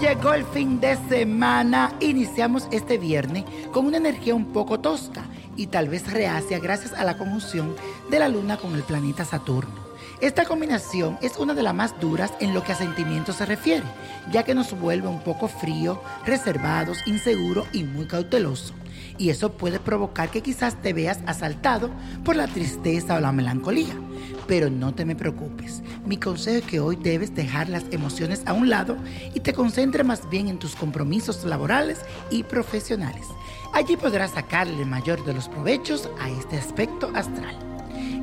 llegó el fin de semana. Iniciamos este viernes con una energía un poco tosca y tal vez reacia gracias a la conjunción de la luna con el planeta Saturno. Esta combinación es una de las más duras en lo que a sentimientos se refiere, ya que nos vuelve un poco frío, reservados, inseguros y muy cauteloso. Y eso puede provocar que quizás te veas asaltado por la tristeza o la melancolía. Pero no te me preocupes. Mi consejo es que hoy debes dejar las emociones a un lado y te concentres más bien en tus compromisos laborales y profesionales. Allí podrás sacarle el mayor de los provechos a este aspecto astral.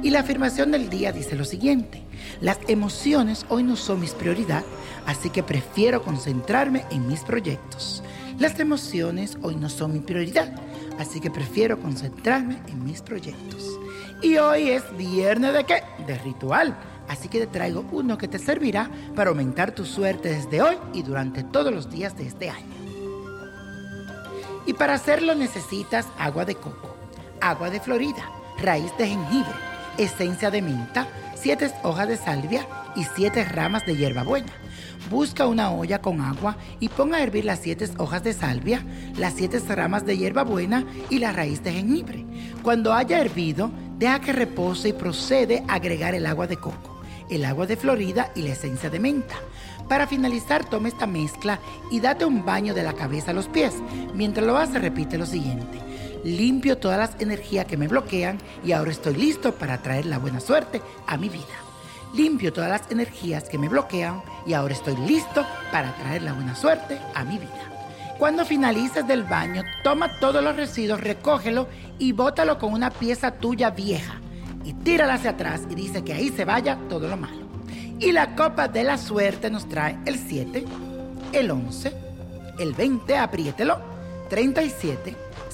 Y la afirmación del día dice lo siguiente, las emociones hoy no son mis prioridad, así que prefiero concentrarme en mis proyectos. Las emociones hoy no son mi prioridad, así que prefiero concentrarme en mis proyectos. Y hoy es viernes de qué? De ritual. Así que te traigo uno que te servirá para aumentar tu suerte desde hoy y durante todos los días de este año. Y para hacerlo necesitas agua de coco, agua de Florida, raíz de jengibre, esencia de menta, siete hojas de salvia y siete ramas de hierbabuena. Busca una olla con agua y ponga a hervir las siete hojas de salvia, las siete ramas de hierbabuena y la raíz de jengibre. Cuando haya hervido, deja que repose y procede a agregar el agua de coco, el agua de Florida y la esencia de menta. Para finalizar, toma esta mezcla y date un baño de la cabeza a los pies. Mientras lo haces, repite lo siguiente. Limpio todas las energías que me bloquean y ahora estoy listo para traer la buena suerte a mi vida. Limpio todas las energías que me bloquean y ahora estoy listo para traer la buena suerte a mi vida. Cuando finalices del baño, toma todos los residuos, recógelo y bótalo con una pieza tuya vieja y tírala hacia atrás y dice que ahí se vaya todo lo malo. Y la copa de la suerte nos trae el 7, el 11, el 20, apriételo, 37,